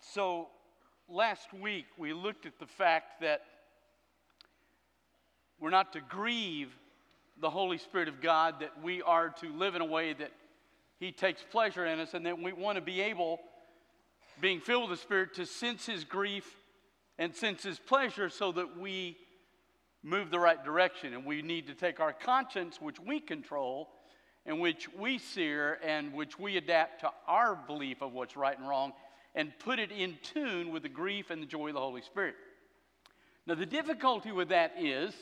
So, last week we looked at the fact that we're not to grieve the Holy Spirit of God, that we are to live in a way that He takes pleasure in us, and that we want to be able, being filled with the Spirit, to sense His grief and sense His pleasure so that we move the right direction. And we need to take our conscience, which we control, and which we sear, and which we adapt to our belief of what's right and wrong, and put it in tune with the grief and the joy of the Holy Spirit. Now, the difficulty with that is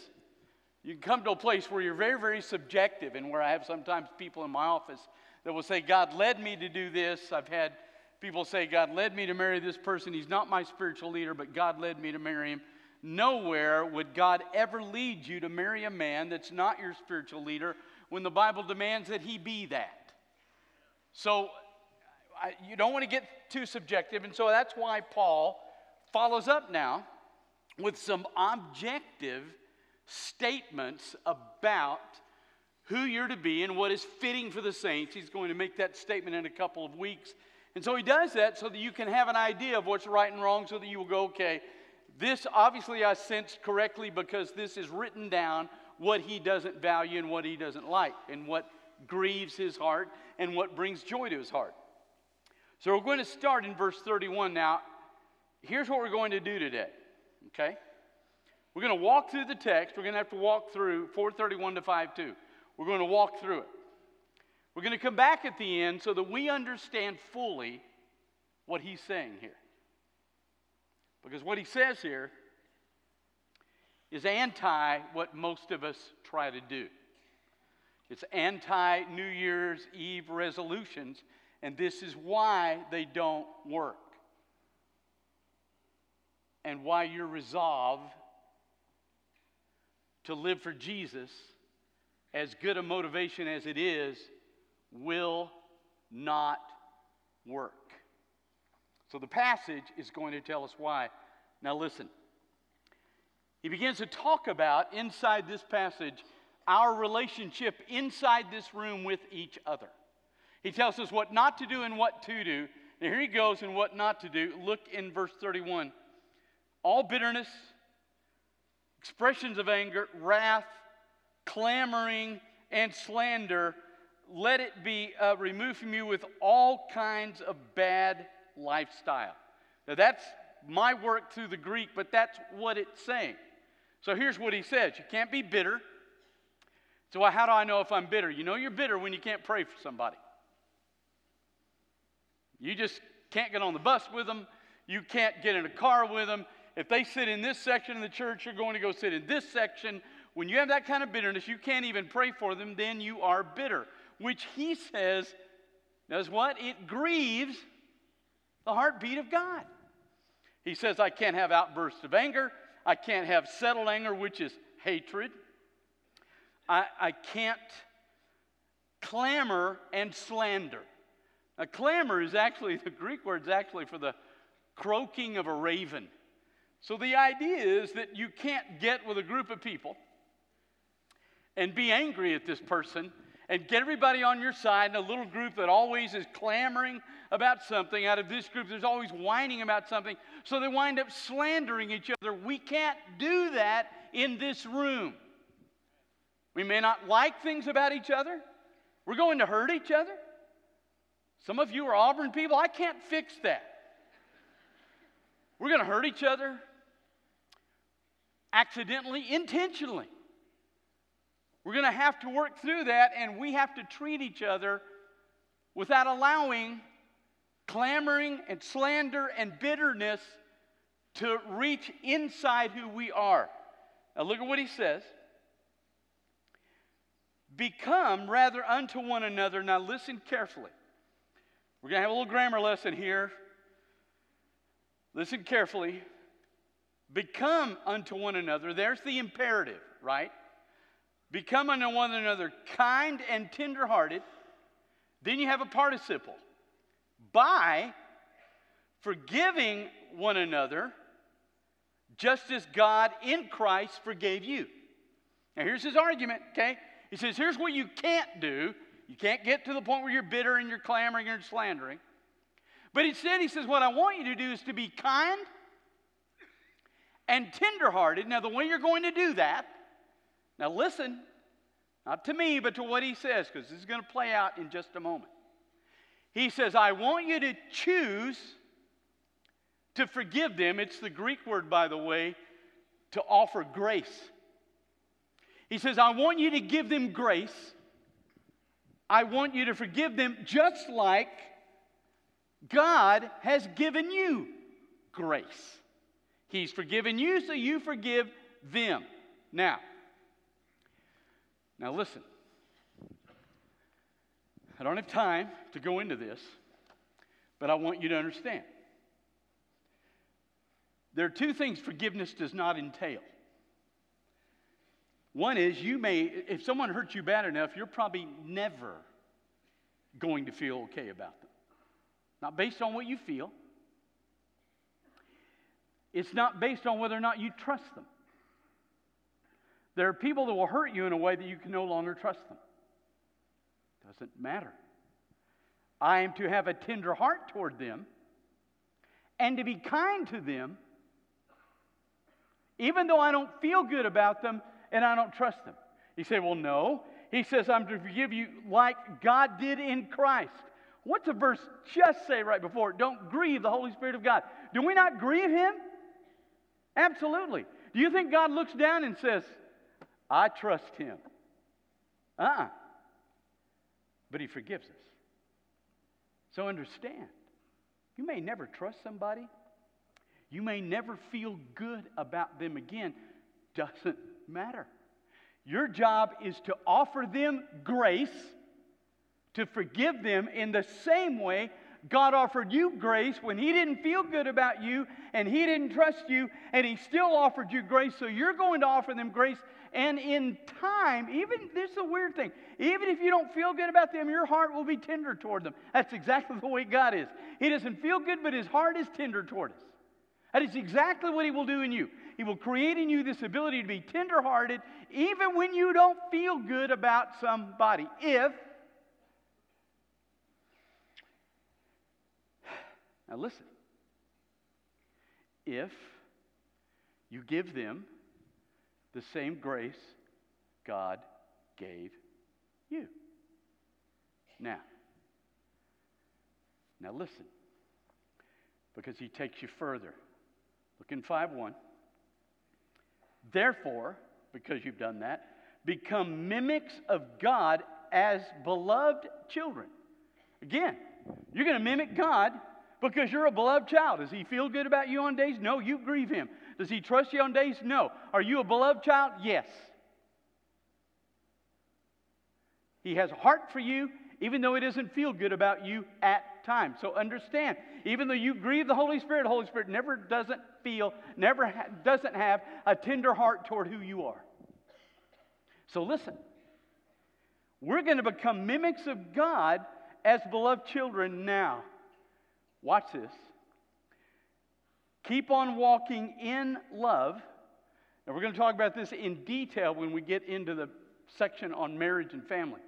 you can come to a place where you're very, very subjective, and where I have sometimes people in my office that will say, God led me to do this. I've had people say, God led me to marry this person. He's not my spiritual leader, but God led me to marry him. Nowhere would God ever lead you to marry a man that's not your spiritual leader when the Bible demands that he be that. So I, you don't want to get too subjective, and so that's why Paul follows up now with some objective statements about who you're to be and what is fitting for the saints. He's going to make that statement in a couple of weeks. And so he does that so that you can have an idea of what's right and wrong, so that you will go, okay, this obviously I sensed correctly because this is written down what he doesn't value and what he doesn't like, and what grieves his heart and what brings joy to his heart. So we're going to start in verse 31 now. Here's what we're going to do today, okay? We're going to walk through the text. We're going to have to walk through 431 to 52. We're going to walk through it. We're going to come back at the end so that we understand fully what he's saying here. Because what he says here is anti what most of us try to do. It's anti New Year's Eve resolutions, and this is why they don't work. And why your resolve to live for Jesus, as good a motivation as it is, will not work. So the passage is going to tell us why. Now, listen. He begins to talk about inside this passage our relationship inside this room with each other. He tells us what not to do and what to do. Now, here he goes and what not to do. Look in verse 31. All bitterness, expressions of anger, wrath, clamoring, and slander, let it be uh, removed from you with all kinds of bad lifestyle. Now, that's my work through the Greek, but that's what it's saying. So here's what he says You can't be bitter. So, how do I know if I'm bitter? You know you're bitter when you can't pray for somebody. You just can't get on the bus with them. You can't get in a car with them. If they sit in this section of the church, you're going to go sit in this section. When you have that kind of bitterness, you can't even pray for them, then you are bitter. Which he says, does what? It grieves the heartbeat of God. He says, I can't have outbursts of anger. I can't have settled anger, which is hatred. I, I can't clamor and slander. Now, clamor is actually, the Greek word is actually for the croaking of a raven. So the idea is that you can't get with a group of people and be angry at this person and get everybody on your side in a little group that always is clamoring about something. Out of this group, there's always whining about something. So they wind up slandering each other. We can't do that in this room. We may not like things about each other. We're going to hurt each other. Some of you are Auburn people. I can't fix that. We're going to hurt each other accidentally, intentionally. We're going to have to work through that, and we have to treat each other without allowing clamoring and slander and bitterness to reach inside who we are. Now, look at what he says. Become rather unto one another. Now, listen carefully. We're going to have a little grammar lesson here. Listen carefully. Become unto one another. There's the imperative, right? Become unto one another kind and tenderhearted. Then you have a participle. By forgiving one another, just as God in Christ forgave you. Now, here's his argument, okay? He says, here's what you can't do. You can't get to the point where you're bitter and you're clamoring and slandering. But instead, he says, What I want you to do is to be kind and tenderhearted. Now, the way you're going to do that, now listen, not to me, but to what he says, because this is going to play out in just a moment. He says, I want you to choose to forgive them. It's the Greek word, by the way, to offer grace. He says, I want you to give them grace. I want you to forgive them just like God has given you grace. He's forgiven you, so you forgive them. Now, now listen. I don't have time to go into this, but I want you to understand. There are two things forgiveness does not entail. One is you may, if someone hurts you bad enough, you're probably never going to feel okay about them. Not based on what you feel, it's not based on whether or not you trust them. There are people that will hurt you in a way that you can no longer trust them. Doesn't matter. I am to have a tender heart toward them and to be kind to them, even though I don't feel good about them and I don't trust them. You say, well, no. He says, I'm to forgive you like God did in Christ. What's the verse just say right before? it? Don't grieve the Holy Spirit of God. Do we not grieve Him? Absolutely. Do you think God looks down and says, I trust Him? Uh uh-uh. uh But He forgives us. So understand, you may never trust somebody. You may never feel good about them again. Doesn't matter. Your job is to offer them grace, to forgive them in the same way God offered you grace when He didn't feel good about you and He didn't trust you, and He still offered you grace. So you're going to offer them grace. And in time, even this is a weird thing, even if you don't feel good about them, your heart will be tender toward them. That's exactly the way God is. He doesn't feel good, but His heart is tender toward us. That is exactly what He will do in you. He will create in you this ability to be tenderhearted even when you don't feel good about somebody. If, now listen, if you give them the same grace God gave you. Now, now listen, because he takes you further. Look in 5 1. Therefore, because you've done that, become mimics of God as beloved children. Again, you're going to mimic God because you're a beloved child. Does he feel good about you on days? No, you grieve him. Does he trust you on days? No. Are you a beloved child? Yes. He has a heart for you, even though he doesn't feel good about you at times. So understand, even though you grieve the Holy Spirit, the Holy Spirit never doesn't feel, never ha- doesn't have a tender heart toward who you are. So listen, we're going to become mimics of God as beloved children now. Watch this. Keep on walking in love. And we're going to talk about this in detail when we get into the section on marriage and family.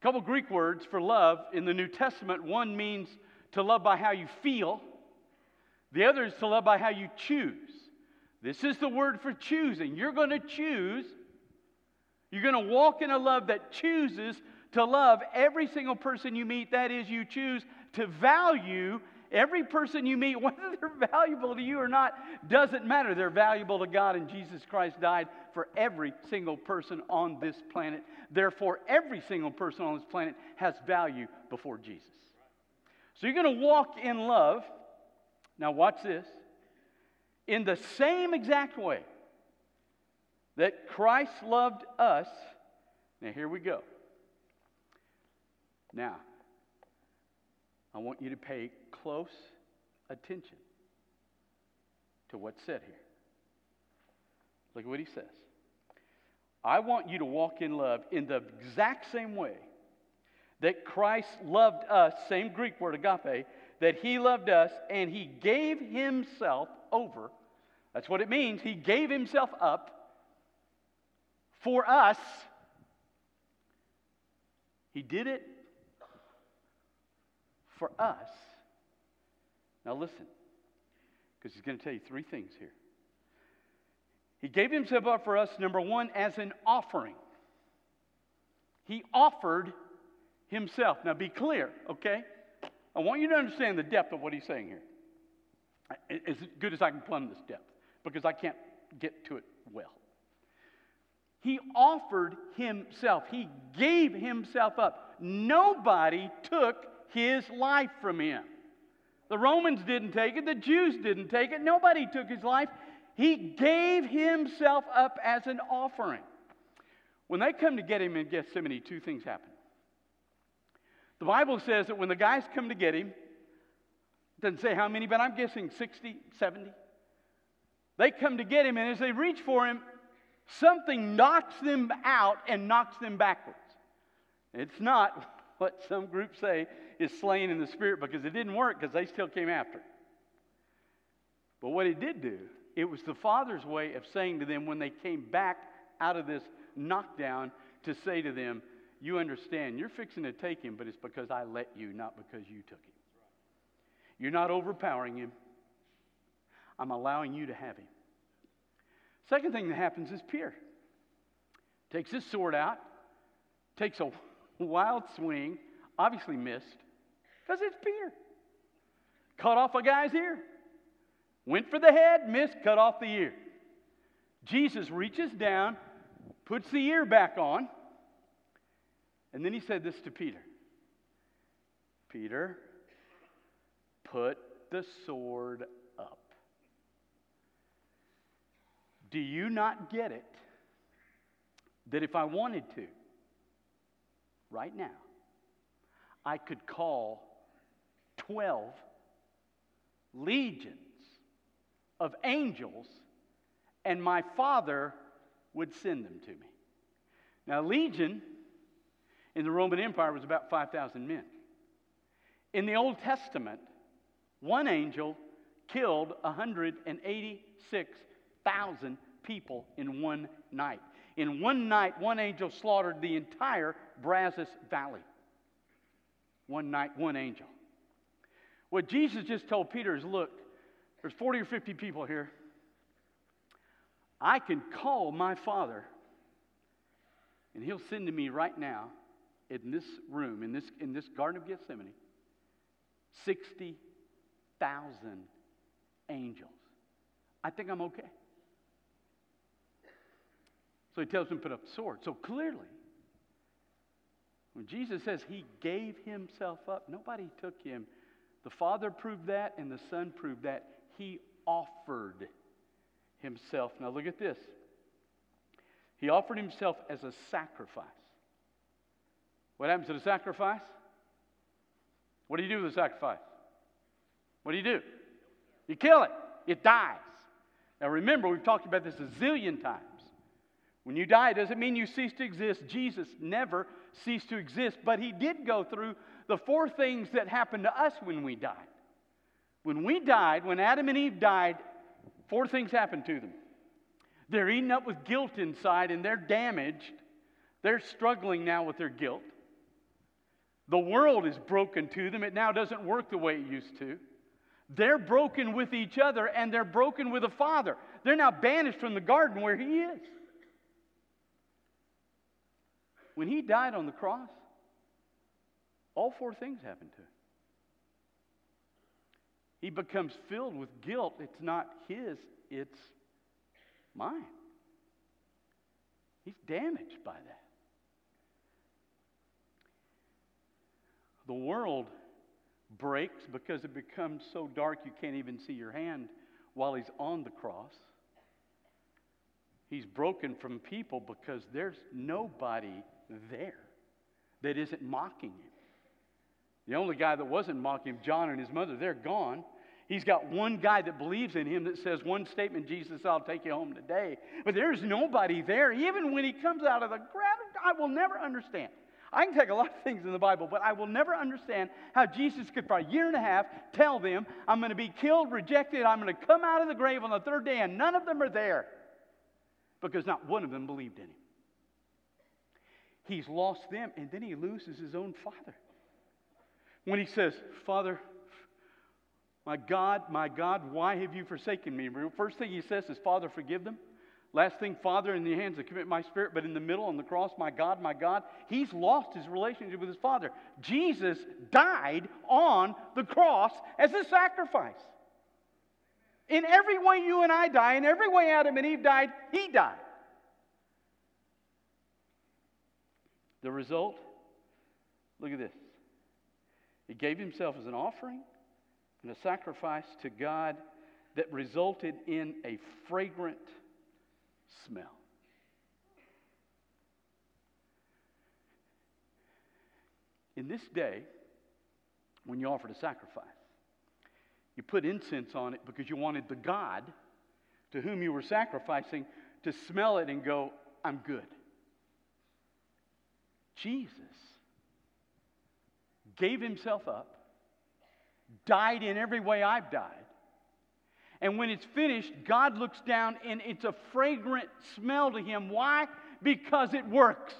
Couple Greek words for love in the New Testament. One means to love by how you feel, the other is to love by how you choose. This is the word for choosing. You're going to choose. You're going to walk in a love that chooses to love every single person you meet. That is, you choose to value every person you meet, whether they're valuable to you or not, doesn't matter. They're valuable to God, and Jesus Christ died for every single person on this planet. Therefore, every single person on this planet has value before Jesus. So you're going to walk in love. Now, watch this. In the same exact way that Christ loved us. Now, here we go. Now, I want you to pay close attention to what's said here. Look at what he says. I want you to walk in love in the exact same way that Christ loved us, same Greek word agape, that he loved us and he gave himself over. That's what it means. He gave himself up for us. He did it for us. Now listen, because he's going to tell you three things here. He gave himself up for us, number one, as an offering. He offered himself. Now be clear, okay? I want you to understand the depth of what he's saying here. As good as I can plumb this depth, because I can't get to it well. He offered himself, he gave himself up. Nobody took his life from him. The Romans didn't take it, the Jews didn't take it, nobody took his life. He gave himself up as an offering. When they come to get him in Gethsemane, two things happen. The Bible says that when the guys come to get him, it doesn't say how many, but I'm guessing 60, 70. They come to get him, and as they reach for him, something knocks them out and knocks them backwards. It's not what some groups say is slain in the spirit because it didn't work because they still came after. But what it did do, it was the Father's way of saying to them when they came back out of this knockdown to say to them, You understand, you're fixing to take him, but it's because I let you, not because you took him. You're not overpowering him. I'm allowing you to have him. Second thing that happens is Peter takes his sword out, takes a wild swing, obviously missed, because it's Peter. Cut off a guy's ear. Went for the head, missed, cut off the ear. Jesus reaches down, puts the ear back on, and then he said this to Peter Peter, put the sword up. Do you not get it that if I wanted to, right now, I could call 12 legions of angels and my Father would send them to me? Now, legion in the Roman Empire was about 5,000 men. In the Old Testament, one angel killed 186,000 people in one night. In one night, one angel slaughtered the entire Brazos Valley. One night, one angel. What Jesus just told Peter is look, there's 40 or 50 people here. I can call my Father, and He'll send to me right now in this room, in this, in this Garden of Gethsemane, 60,000 angels. I think I'm okay. So he tells him to put up the sword. So clearly, when Jesus says he gave himself up, nobody took him. The Father proved that, and the Son proved that. He offered himself. Now look at this. He offered himself as a sacrifice. What happens to the sacrifice? What do you do with the sacrifice? What do you do? You kill it, it dies. Now remember, we've talked about this a zillion times. When you die, it doesn't mean you cease to exist. Jesus never ceased to exist, but he did go through the four things that happened to us when we died. When we died, when Adam and Eve died, four things happened to them. They're eaten up with guilt inside and they're damaged. They're struggling now with their guilt. The world is broken to them. It now doesn't work the way it used to. They're broken with each other and they're broken with the Father. They're now banished from the garden where He is. When He died on the cross, all four things happened to Him. He becomes filled with guilt. It's not His, it's mine. He's damaged by that. The world breaks because it becomes so dark you can't even see your hand while he's on the cross. He's broken from people because there's nobody there that isn't mocking him. The only guy that wasn't mocking him, John and his mother, they're gone. He's got one guy that believes in him that says one statement, Jesus, I'll take you home today. But there's nobody there. Even when he comes out of the ground, I will never understand. I can take a lot of things in the Bible, but I will never understand how Jesus could, for a year and a half, tell them, I'm going to be killed, rejected, I'm going to come out of the grave on the third day, and none of them are there because not one of them believed in him. He's lost them, and then he loses his own father. When he says, Father, my God, my God, why have you forsaken me? First thing he says is, Father, forgive them. Last thing, Father, in the hands I commit my spirit, but in the middle on the cross, my God, my God, he's lost his relationship with his Father. Jesus died on the cross as a sacrifice. In every way you and I die, in every way Adam and Eve died, he died. The result, look at this. He gave himself as an offering and a sacrifice to God that resulted in a fragrant smell. In this day, when you offered a sacrifice, you put incense on it because you wanted the God to whom you were sacrificing to smell it and go, I'm good. Jesus gave himself up, died in every way I've died. And when it's finished, God looks down and it's a fragrant smell to him. Why? Because it works.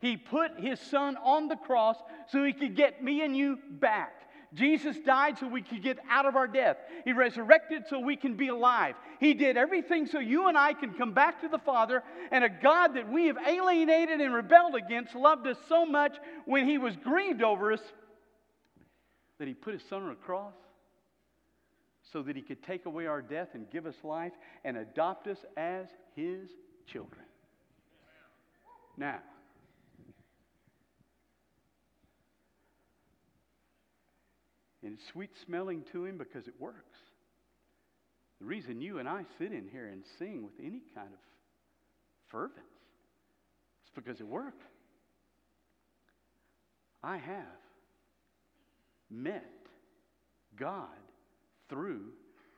He put his son on the cross so he could get me and you back. Jesus died so we could get out of our death. He resurrected so we can be alive. He did everything so you and I can come back to the Father. And a God that we have alienated and rebelled against loved us so much when He was grieved over us that He put His Son on a cross so that He could take away our death and give us life and adopt us as His children. Now, And it's sweet smelling to him because it works. The reason you and I sit in here and sing with any kind of fervence is because it worked. I have met God through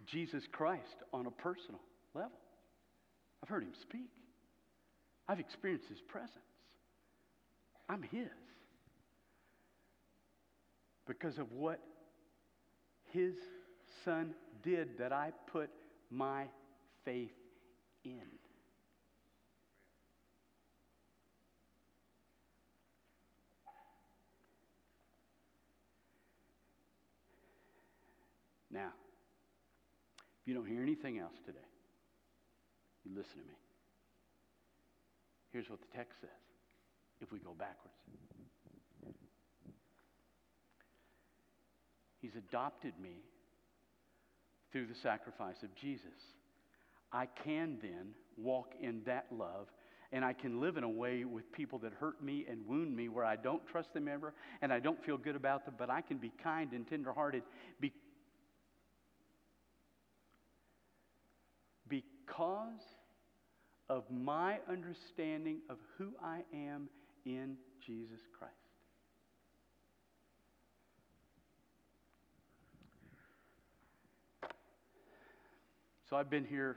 Jesus Christ on a personal level. I've heard him speak. I've experienced his presence. I'm his because of what his son did that I put my faith in. Now, if you don't hear anything else today, you listen to me. Here's what the text says if we go backwards. He's adopted me through the sacrifice of Jesus. I can then walk in that love and I can live in a way with people that hurt me and wound me where I don't trust them ever and I don't feel good about them, but I can be kind and tenderhearted be- because of my understanding of who I am in Jesus Christ. So I've been here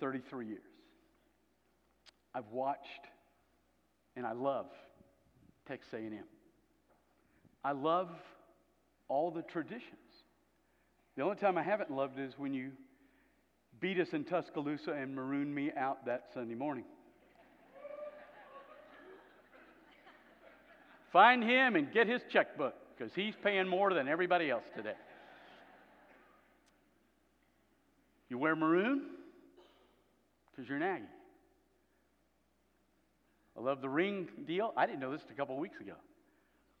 33 years. I've watched and I love Texas A&M. I love all the traditions. The only time I haven't loved is when you beat us in Tuscaloosa and marooned me out that Sunday morning. Find him and get his checkbook because he's paying more than everybody else today. You wear maroon because you're an Aggie. I love the ring deal. I didn't know this a couple of weeks ago.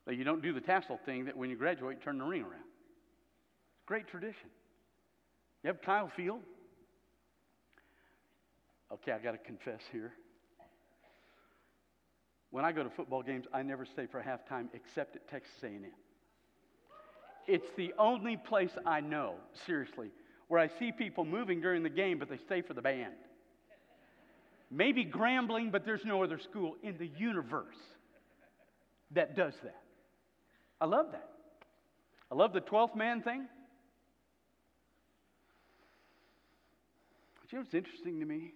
That you don't do the tassel thing that when you graduate, you turn the ring around. It's a Great tradition. You have Kyle Field. Okay, I got to confess here. When I go to football games, I never stay for halftime except at Texas A&M. It's the only place I know, seriously, where I see people moving during the game, but they stay for the band. Maybe Grambling, but there's no other school in the universe that does that. I love that. I love the 12th man thing. But you know what's interesting to me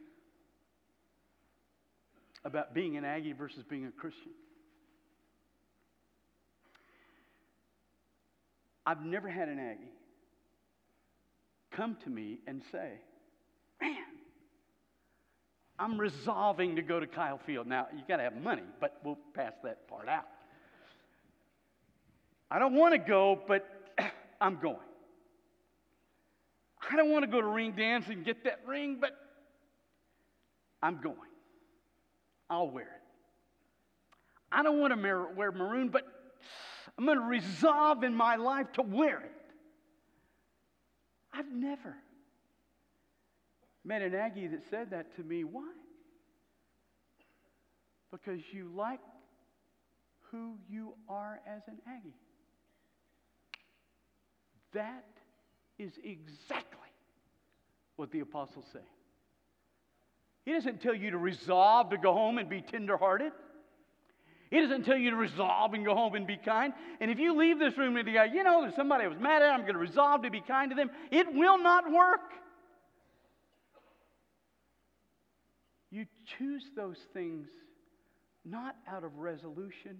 about being an Aggie versus being a Christian? I've never had an Aggie come to me and say, Man, I'm resolving to go to Kyle Field. Now, you got to have money, but we'll pass that part out. I don't want to go, but I'm going. I don't want to go to ring dance and get that ring, but I'm going. I'll wear it. I don't want to wear maroon, but I'm going to resolve in my life to wear it. I've never met an Aggie that said that to me. Why? Because you like who you are as an Aggie. That is exactly what the apostles say. He doesn't tell you to resolve to go home and be tenderhearted. He doesn't tell you to resolve and go home and be kind. And if you leave this room and you go, you know, there's somebody I was mad at, I'm going to resolve to be kind to them, it will not work. You choose those things not out of resolution,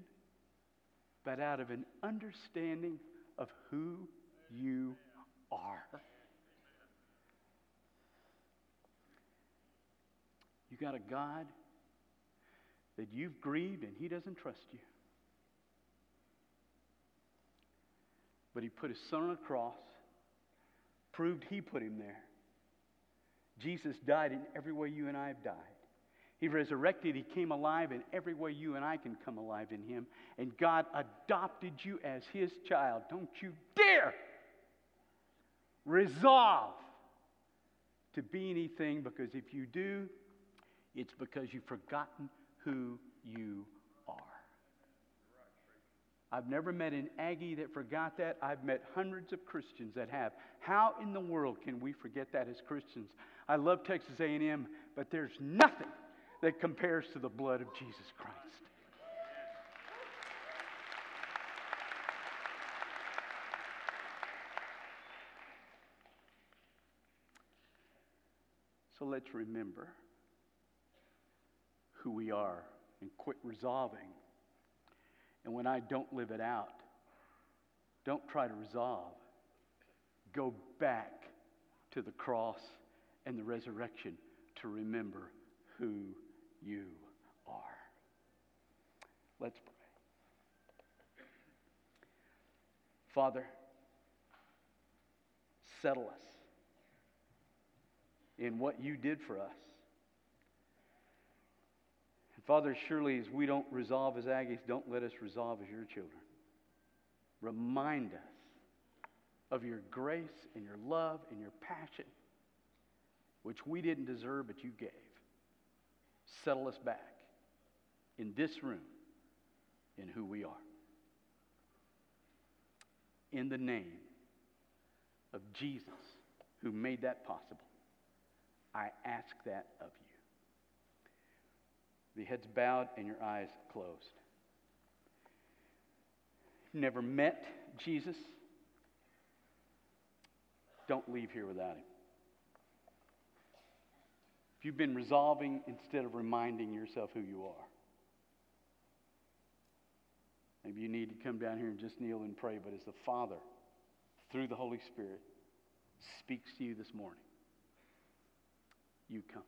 but out of an understanding of who you are. You got a God that you've grieved and he doesn't trust you. But he put his son on a cross, proved he put him there. Jesus died in every way you and I have died. He resurrected, he came alive in every way you and I can come alive in him. And God adopted you as his child. Don't you dare resolve to be anything because if you do, it's because you've forgotten who you are. I've never met an Aggie that forgot that. I've met hundreds of Christians that have. How in the world can we forget that as Christians? I love Texas A&M, but there's nothing that compares to the blood of Jesus Christ. So let's remember who we are and quit resolving. And when I don't live it out, don't try to resolve. Go back to the cross and the resurrection to remember who you are. Let's pray. Father, settle us in what you did for us. Father, surely as we don't resolve as Aggies, don't let us resolve as your children. Remind us of your grace and your love and your passion, which we didn't deserve, but you gave. Settle us back in this room in who we are. In the name of Jesus, who made that possible, I ask that of you the heads bowed and your eyes closed. Never met Jesus? Don't leave here without him. If you've been resolving instead of reminding yourself who you are, maybe you need to come down here and just kneel and pray. But as the Father, through the Holy Spirit, speaks to you this morning, you come.